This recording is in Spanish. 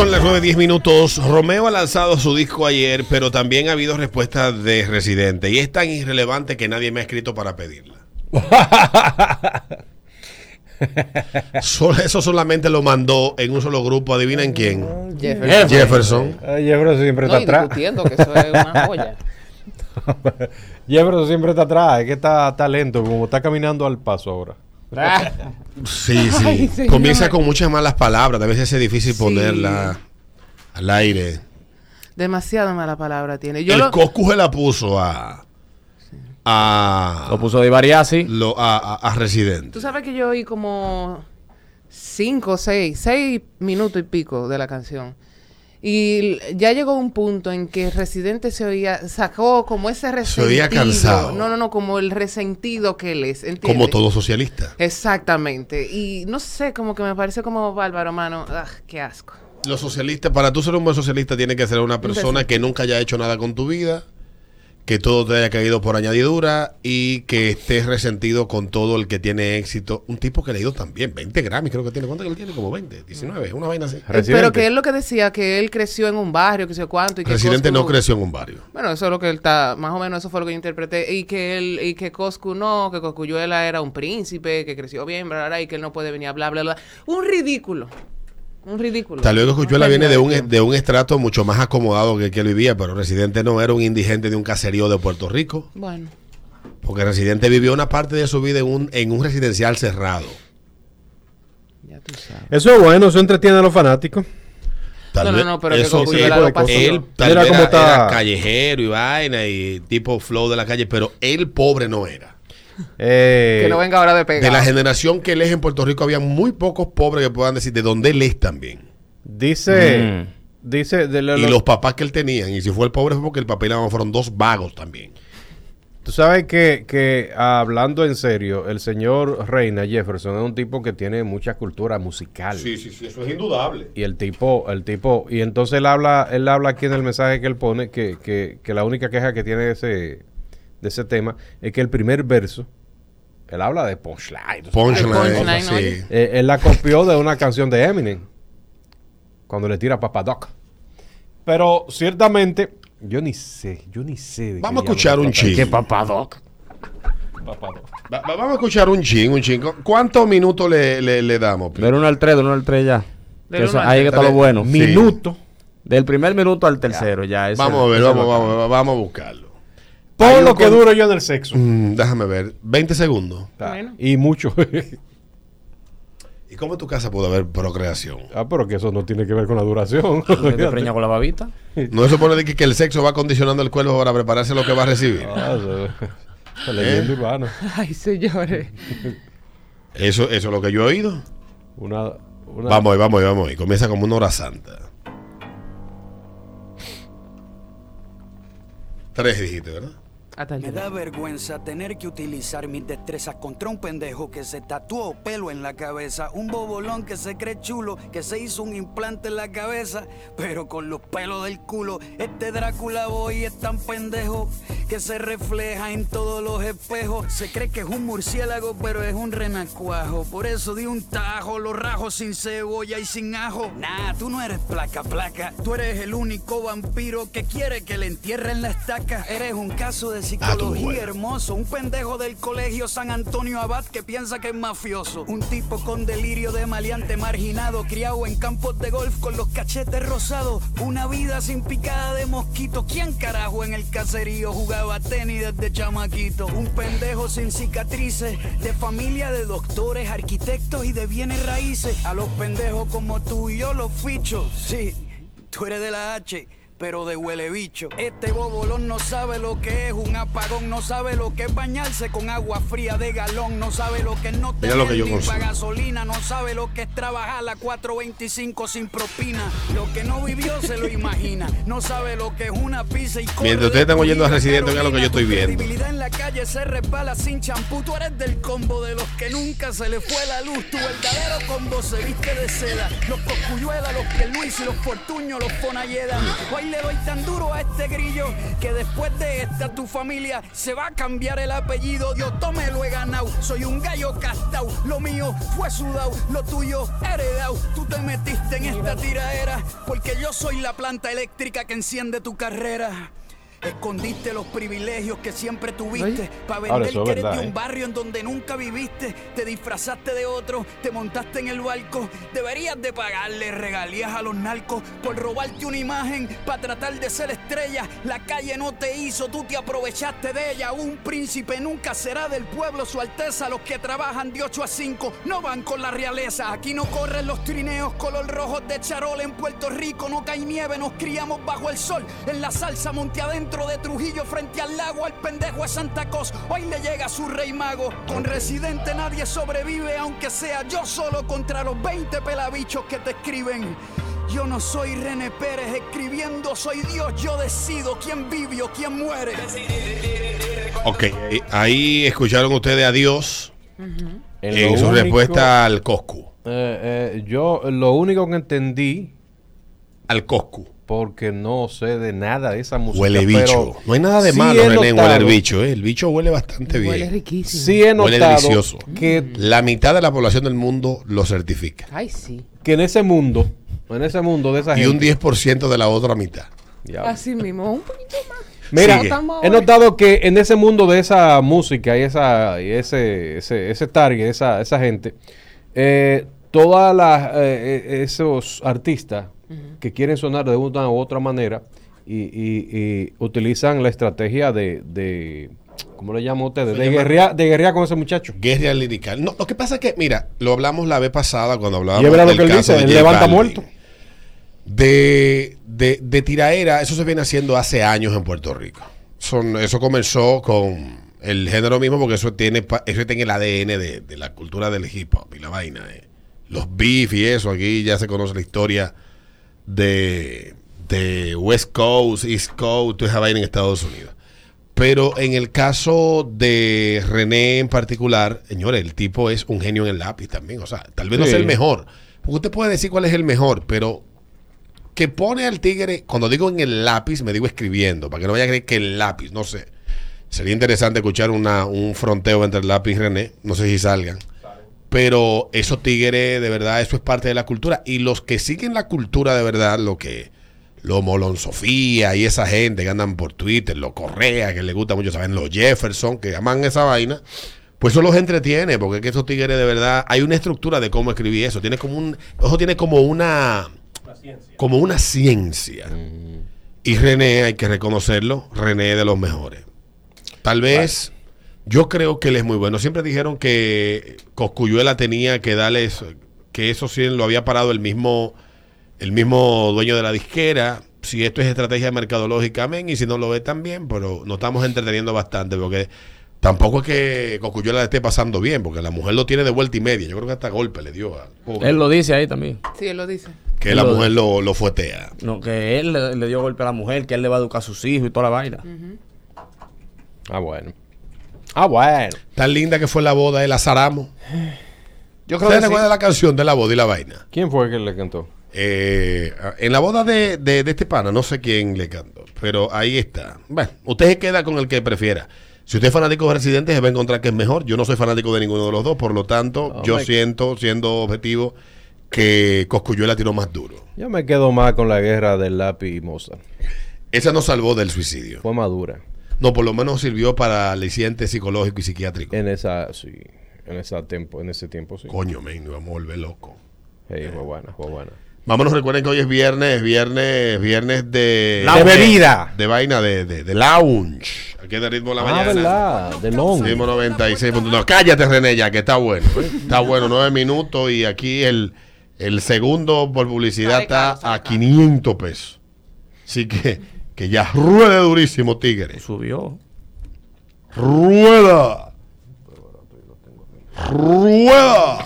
Son las 9.10 minutos. Romeo ha lanzado su disco ayer, pero también ha habido respuestas de Residente. Y es tan irrelevante que nadie me ha escrito para pedirla. Eso solamente lo mandó en un solo grupo. ¿Adivinen quién? Jefferson. Jefferson. Ay, Jefferson siempre No, está atrás. discutiendo que eso es una joya. Jefferson siempre está atrás. Es que está, está lento, como está caminando al paso ahora. Sí, sí. Ay. Comienza con muchas malas palabras. A veces es difícil Sí. ponerla al aire. Demasiada mala palabra tiene. Yo el lo, Coscu se la puso a. A. Lo puso de Variasi. lo- a, a- a Residente. Tú sabes que yo oí como cinco, seis, seis minutos y pico de la canción. Y ya llegó un punto en que Residente se oía, sacó como ese Se resentido. oía cansado. No, no, no, como el resentido que él es. ¿entiendes? Como todo socialista. Exactamente. Y no sé, como que me parece como bárbaro, mano. Ah, qué asco. Los socialistas, para tú ser un buen socialista, tiene que ser una persona que nunca haya hecho nada con tu vida, que todo te haya caído por añadidura y que estés resentido con todo el que tiene éxito. Un tipo que le ha ido también, 20 Grammys creo que tiene. ¿Cuánto que él tiene? Como 20, 19, una vaina así. Residente. Pero que él lo que decía, que él creció en un barrio, que sé cuánto. Y que Residente Coscu- no creció en un barrio. Bueno, eso es lo que él está, más o menos eso fue lo que yo interpreté. Y que él, y que Coscu no, que Coscuyuela era un príncipe, que creció bien, bla, bla, bla, y que él no puede venir a bla, bla, bla. Un ridículo. Un ridículo. Tal vez Cosculluela No viene de un, perdió. de un estrato mucho más acomodado que el que él vivía, pero Residente no era un indigente de un caserío de Puerto Rico, Bueno, porque Residente vivió una parte de su vida en un, en un residencial cerrado. ya tú sabes. Eso es bueno, eso entretiene a los fanáticos. Tal No, no, vez no, pero que eso Cosculluela sí, lo pasó. Él tal era, está- era callejero y vaina y tipo flow de la calle, pero él pobre no era. Eh, Que no venga ahora de pegar. De la generación que él es en Puerto Rico había muy pocos pobres que puedan decir de dónde él es también. Dice, dice, de lo- Y lo- los papás que él tenía. Y si fue el pobre fue porque el papá y la mamá fueron dos vagos también. tú sabes que, que hablando en serio, el señor Reina Jefferson es un tipo que tiene mucha cultura musical. sí, sí, eso es indudable. Y el tipo, el tipo, y entonces él habla, él habla aquí en el mensaje que él pone que, que, que la única queja que tiene ese, de ese tema es que el primer verso, él habla de punchline. Punchline, punchline, sí. Eh, él la copió de una canción de Eminem. Cuando le tira a Papa Doc. Pero ciertamente, yo ni sé, yo ni sé. de Vamos a escuchar un chin. ¿Qué papadoc? Papa Doc. Va- va- vamos a escuchar un chin, un chin. ¿Cuántos minutos le, le- le damos? Del 1 al 3, del 1 al 3 ya. Del eso- ahí está lo bueno. Sí. Minuto. Del primer minuto al tercero ya. ese- Vamos a ver, vamos, vamos, vamos a buscarlo. Por Hay lo que con- duro yo en el sexo. Mm, déjame ver. 20 segundos. Bueno. Y mucho. ¿Y cómo en tu casa puede haber procreación? ah, pero que eso no tiene que ver con la duración. ¿Te preña con la babita? No se supone de que, que el sexo va condicionando el cuerpo para prepararse lo que va a recibir. Ah, es leyenda urbana. Ay, señores. Eso, eso es lo que yo he oído. Una, una- Vamos ahí, vamos ahí, vamos ahí. Comienza como una hora santa. Tres dijiste, ¿verdad? Me da vergüenza tener que utilizar mis destrezas contra un pendejo que se tatuó pelo en la cabeza, un bobolón que se cree chulo, que se hizo un implante en la cabeza, pero con los pelos del culo. Este Drácula Boy es tan pendejo que se refleja en todos los espejos. Se cree que es un murciélago, pero es un renacuajo. Por eso di un tajo, los rajos sin cebolla y sin ajo. Nah, tú no eres placa, placa. Tú eres el único vampiro que quiere que le entierren la estaca. Eres un caso de Ah, psicología bueno. hermoso. Un pendejo del colegio San Antonio Abad que piensa que es mafioso. Un tipo con delirio de maleante marginado, criado en campos de golf con los cachetes rosados. Una vida sin picada de mosquito. ¿Quién carajo en el caserío jugaba tenis desde chamaquito? Un pendejo sin cicatrices, de familia de doctores, arquitectos y de bienes raíces. A los pendejos como tú y yo los ficho. Sí, tú eres de la H pero de huele bicho. Este bobolón no sabe lo que es un apagón, no sabe lo que es bañarse con agua fría de galón, no sabe lo que es no tener que yo ni consumo. pa' gasolina, no sabe lo que es trabajar a 4.25 sin propina. Lo que no vivió se lo imagina, no sabe lo que es una pizza y Mientras de ustedes están oyendo a Residente, oigan lo que yo estoy viendo. en la calle se resbala sin champú, tú eres del combo de los que nunca se le fue la luz, tu verdadero combo se viste de seda, los coscuyuelas, los Luis y los fortuños, los fonalleda, baila le doy tan duro a este grillo que después de esta tu familia se va a cambiar el apellido. Dios tome lo he ganado, soy un gallo castao. Lo mío fue sudado, lo tuyo heredado. Tú te metiste en esta tiraera porque yo soy la planta eléctrica que enciende tu carrera. Escondiste los privilegios que siempre tuviste para vender eso que eres verdad, de un ¿eh? barrio en donde nunca viviste. Te disfrazaste de otro, te montaste en el barco. Deberías de pagarle regalías a los narcos por robarte una imagen para tratar de ser estrella. La calle no te hizo, tú te aprovechaste de ella. Un príncipe nunca será del pueblo, su alteza. Los que trabajan de 8 a 5 no van con la realeza. Aquí no corren los trineos color rojo de charol. En Puerto Rico no cae nieve, nos criamos bajo el sol. En la salsa monte adentro de Trujillo frente al lago. Al pendejo es Santa Cos, hoy le llega su rey mago. Con residente nadie sobrevive, aunque sea yo solo contra los 20 pelabichos que te escriben. Yo no soy René Pérez escribiendo, soy Dios, yo decido quién vive o quién muere. Ok, eh, ahí escucharon ustedes a Dios En en lo su único- respuesta al Coscu. Eh, eh, yo lo único que entendí, Al Coscu. Porque no sé de nada de esa música. Huele pero bicho. No hay nada de sí malo, René, huele bicho. ¿eh? El bicho huele bastante Huele bien. riquísimo. Sí he Huele delicioso. que, La mitad de la población del mundo lo certifica. Ay, sí. que en ese mundo, en ese mundo de esa Y gente. un 10% de la otra mitad. Así mismo, un poquito más. Mira, Sigue. He notado que en ese mundo de esa música y esa y ese, ese, ese target, esa, esa gente, eh, todas las eh, eh, esos artistas que quieren sonar de una u otra manera y, y- y utilizan la estrategia de, de ¿cómo le llaman ustedes? De guerrear, de guerrear con ese muchacho. Guerra lirical. No, lo que pasa es que, mira, lo hablamos la vez pasada cuando hablábamos Y es verdad lo del que él caso dice, de levanta Balvin. muerto. De, de, de tiraera, eso se viene haciendo hace años en Puerto Rico. Son, eso comenzó con el género mismo porque eso tiene, pa- eso tiene el ADN de, de la cultura del hip hop y la vaina. eh. Los beef y eso, aquí ya se conoce la historia de, de West Coast, East Coast, toda esa vaina en Estados Unidos. Pero en el caso de René en particular, señores, el tipo es un genio en el lápiz también. O sea, tal vez no sea el mejor. Porque usted puede decir cuál es el mejor, pero que pone al tigre, cuando digo en el lápiz, me digo escribiendo, para que no vaya a creer que el lápiz, no sé. Sería interesante escuchar una, un fronteo entre el lápiz y René, no sé si salgan. Pero esos tigres, de verdad, eso es parte de la cultura. Y los que siguen la cultura de verdad, lo que, lo Molon Sofía y esa gente que andan por Twitter, los Correa, que les gusta mucho, saben, los Jefferson, que aman esa vaina, pues eso los entretiene, porque es que esos tigres de verdad, hay una estructura de cómo escribir eso. Tiene como un, eso tiene como una, como una ciencia. Y René, hay que reconocerlo, René es de los mejores. Tal vez, yo creo que él es muy bueno. Siempre dijeron que Coscuyuela tenía que darle eso, que eso sí lo había parado el mismo, el mismo dueño de la disquera. Si esto es estrategia mercadológica, amén, y si no lo ve también, pero nos estamos entreteniendo bastante, porque tampoco es que Coscuyuela le esté pasando bien, porque la mujer lo tiene de vuelta y media. Yo creo que hasta golpe le dio al pobre, Él lo dice ahí también. Sí, él lo dice. que la mujer lo, lo fuetea. No, que él le, le dio golpe a la mujer, que él le va a educar a sus hijos y toda la vaina. Ah, bueno. Ah, bueno. Tan linda que fue la boda de la Saramo. Yo ¿Ustedes recuerdan la canción de la boda y la vaina? ¿Quién fue el que le cantó? Eh, en la boda de, de- de este pana, no sé quién le cantó, pero ahí está. Bueno, usted se queda con el que prefiera. Si usted es fanático de Residentes, se va a encontrar que es mejor. Yo no soy fanático de ninguno de los dos, por lo tanto, Oh, yo siento, siendo objetivo, que Coscuyuela tiró más duro. Yo me quedo más con la guerra del lápiz y Mozart. Esa nos salvó del suicidio. Fue madura. No, por lo menos sirvió para aliciente psicológico y psiquiátrico. En esa, sí. En ese tiempo, en ese tiempo, sí. Coño, men, nos vamos a volver locos. Sí, fue buena, fue buena. Vámonos, recuerden que hoy es viernes, viernes, viernes de... De bebida. De vaina, de, de, de lounge. Aquí es de ritmo de la Ah, mañana. verdad. De long. Ritmo 96. No, cállate, René, ya, que está bueno. ¿eh? Está bueno, nueve minutos y aquí el, el segundo por publicidad está a 500 pesos. Así que, que ya ruede durísimo, tigre. Subió. Rueda. Rueda.